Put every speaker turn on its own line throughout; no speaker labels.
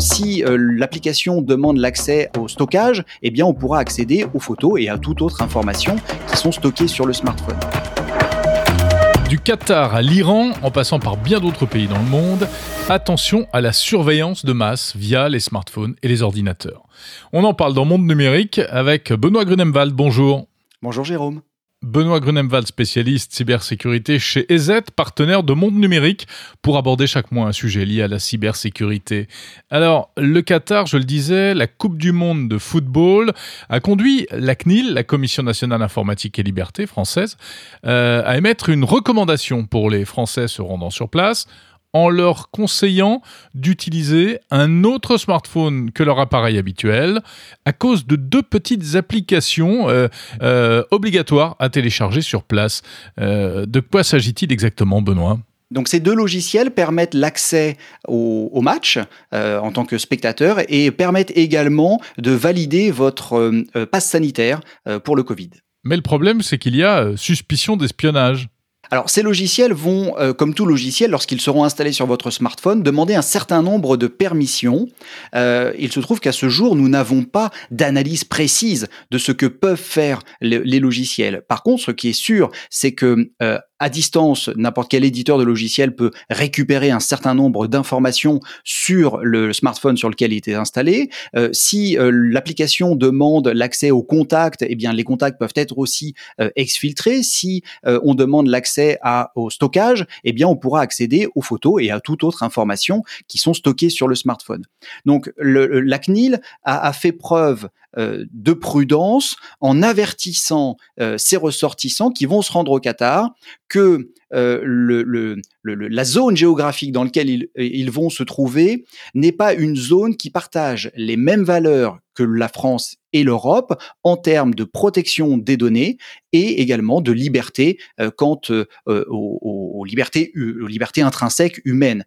si l'application demande l'accès au stockage, eh bien on pourra accéder aux photos et à toute autre information qui sont stockées sur le smartphone.
Du Qatar à l'Iran, en passant par bien d'autres pays dans le monde, attention à la surveillance de masse via les smartphones et les ordinateurs. On en parle dans Monde Numérique avec Benoît Grunemwald. Bonjour.
Bonjour Jérôme.
Benoît Grunemwald, spécialiste cybersécurité chez EZ, partenaire de Monde Numérique, pour aborder chaque mois un sujet lié à la cybersécurité. Alors, le Qatar, je le disais, la Coupe du Monde de football a conduit la CNIL, la Commission nationale informatique et liberté française, euh, à émettre une recommandation pour les Français se rendant sur place en leur conseillant d'utiliser un autre smartphone que leur appareil habituel à cause de deux petites applications euh, euh, obligatoires à télécharger sur place. Euh, de quoi s'agit-il exactement, Benoît?
Donc ces deux logiciels permettent l'accès au, match en tant que spectateur et permettent également de valider votre passe sanitaire pour le Covid.
Mais le problème, c'est qu'il y a suspicion d'espionnage.
Alors ces logiciels vont, euh, comme tout logiciel, lorsqu'ils seront installés sur votre smartphone, demander un certain nombre de permissions. Euh, il se trouve qu'à ce jour, nous n'avons pas d'analyse précise de ce que peuvent faire les logiciels. Par contre, ce qui est sûr, c'est que euh, à distance, n'importe quel éditeur de logiciel peut récupérer un certain nombre d'informations sur le smartphone sur lequel il était installé. Euh, si euh, l'application demande l'accès aux contacts, eh bien les contacts peuvent être aussi euh, exfiltrés. Si on demande l'accès au stockage, eh bien on pourra accéder aux photos et à toute autre information qui sont stockées sur le smartphone. Donc le, la CNIL a, fait preuve de prudence en avertissant euh, ses ressortissants qui vont se rendre au Qatar que euh, la zone géographique dans laquelle ils, vont se trouver n'est pas une zone qui partage les mêmes valeurs la France et l'Europe en termes de protection des données et également de liberté euh, quant euh, aux, libertés, aux libertés intrinsèques humaines.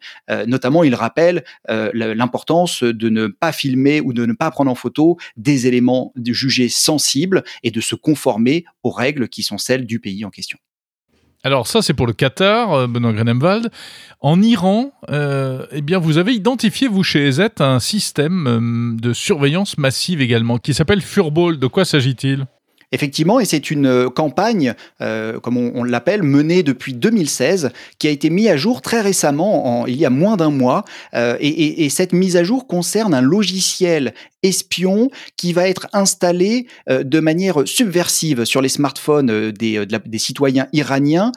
notamment, il rappelle l'importance de ne pas filmer ou de ne pas prendre en photo des éléments jugés sensibles et de se conformer aux règles qui sont celles du pays en question.
Alors ça, c'est pour le Qatar, euh, Benoît Grenemwald. En Iran, euh, eh bien, vous avez identifié, vous, chez EZ, un système euh, de surveillance massive également, qui s'appelle Furball. De quoi s'agit-il?
Effectivement, et c'est une euh, campagne, euh, comme on, l'appelle, menée depuis 2016, qui a été mise à jour très récemment, en, il y a moins d'un mois. Euh, et, et, cette mise à jour concerne un logiciel espion qui va être installé de manière subversive sur les smartphones des, des citoyens iraniens,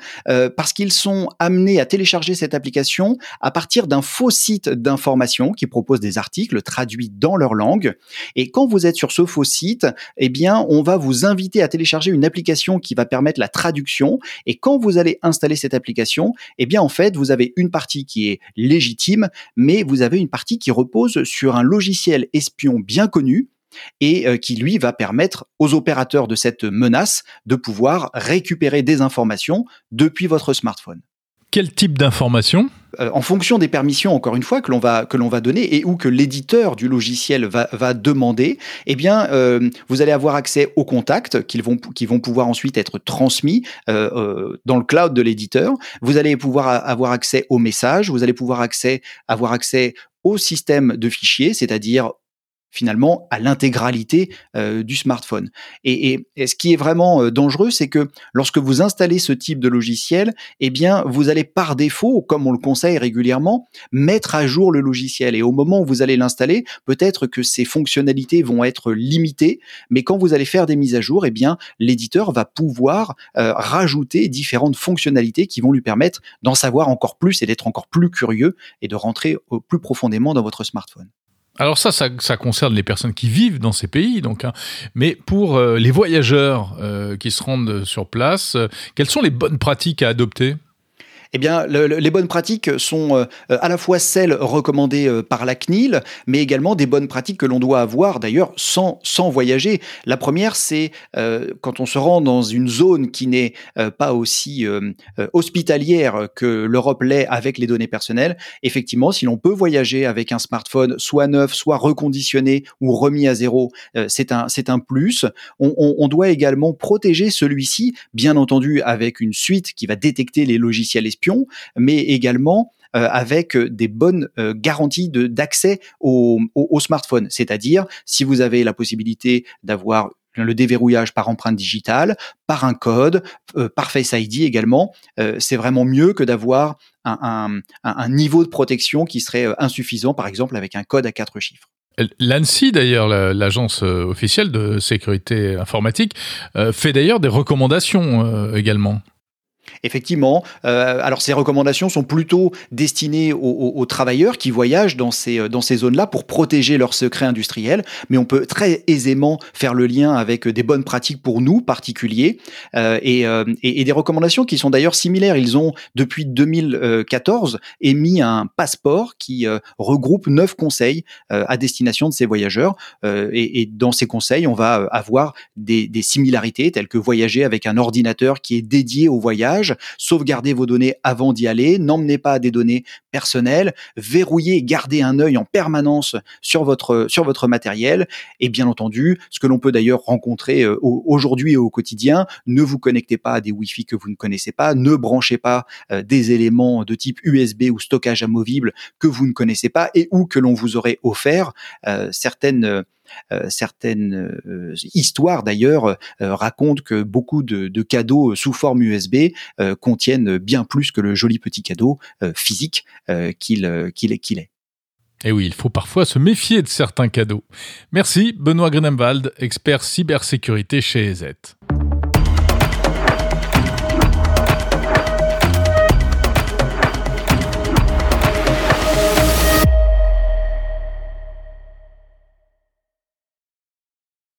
parce qu'ils sont amenés à télécharger cette application à partir d'un faux site d'information qui propose des articles traduits dans leur langue. Et quand vous êtes sur ce faux site, eh bien, on va vous inviter à télécharger une application qui va permettre la traduction. Et quand vous allez installer cette application, eh bien, en fait, vous avez une partie qui est légitime, mais vous avez une partie qui repose sur un logiciel espion bien connu, et euh, qui lui va permettre aux opérateurs de cette menace de pouvoir récupérer des informations depuis votre smartphone.
Quel type d'informations
euh, en fonction des permissions, encore une fois, que l'on va, donner et ou que l'éditeur du logiciel va, demander, eh bien, euh, vous allez avoir accès aux contacts qui vont, qui vont pouvoir ensuite être transmis euh, dans le cloud de l'éditeur. Vous allez pouvoir avoir accès aux messages, vous allez pouvoir accès, avoir accès au système de fichiers, c'est-à-dire finalement à l'intégralité euh, du smartphone. Et, ce qui est vraiment euh, dangereux, c'est que lorsque vous installez ce type de logiciel, eh bien, vous allez par défaut, comme on le conseille régulièrement, mettre à jour le logiciel. Et au moment où vous allez l'installer, peut-être que ces fonctionnalités vont être limitées, mais quand vous allez faire des mises à jour, eh bien, l'éditeur va pouvoir euh, rajouter différentes fonctionnalités qui vont lui permettre d'en savoir encore plus et d'être encore plus curieux et de rentrer plus profondément dans votre smartphone.
Alors ça, ça, concerne les personnes qui vivent dans ces pays, donc. Hein. Mais pour euh, les voyageurs euh, qui se rendent sur place, euh, quelles sont les bonnes pratiques à adopter?
Eh bien, les bonnes pratiques sont euh, à la fois celles recommandées euh, par la CNIL, mais également des bonnes pratiques que l'on doit avoir d'ailleurs sans, voyager. La première, c'est euh, quand on se rend dans une zone qui n'est pas aussi hospitalière que l'Europe l'est avec les données personnelles, effectivement, si l'on peut voyager avec un smartphone soit neuf, soit reconditionné ou remis à zéro, c'est un, un plus. On, doit également protéger celui-ci, bien entendu avec une suite qui va détecter les logiciels mais également avec des bonnes garanties d'accès au, smartphone. C'est-à-dire, si vous avez la possibilité d'avoir le déverrouillage par empreinte digitale, par un code, euh, par Face ID également. Euh, c'est vraiment mieux que d'avoir un, niveau de protection qui serait euh, insuffisant, par exemple avec un code à quatre chiffres.
L'ANSI, d'ailleurs, l'agence officielle de sécurité informatique, fait d'ailleurs des recommandations également.
Effectivement. Euh, alors ces recommandations sont plutôt destinées aux, travailleurs qui voyagent dans ces, euh, dans ces zones-là pour protéger leurs secrets industriels, mais on peut très aisément faire le lien avec des bonnes pratiques pour nous particuliers euh, et, et, des recommandations qui sont d'ailleurs similaires. Ils ont depuis 2014 émis un passeport qui regroupe neuf conseils à destination de ces voyageurs et, et, dans ces conseils, on va avoir des, des similarités telles que voyager avec un ordinateur qui est dédié au voyage sauvegardez vos données avant d'y aller, n'emmenez pas des données personnelles, verrouillez, gardez un œil en permanence sur votre, matériel. Et bien entendu, ce que l'on peut d'ailleurs rencontrer euh, aujourd'hui et au quotidien, ne vous connectez pas à des Wi-Fi que vous ne connaissez pas, ne branchez pas euh, des éléments de type USB ou stockage amovible que vous ne connaissez pas et ou que l'on vous aurait offert. Euh, certaines certaines euh, histoires d'ailleurs euh, racontent que beaucoup de, cadeaux sous forme USB contiennent bien plus que le joli petit cadeau physique qu'il est.
Et oui, il faut parfois se méfier de certains cadeaux. Merci Benoît Grenemwald, expert cybersécurité chez EZ.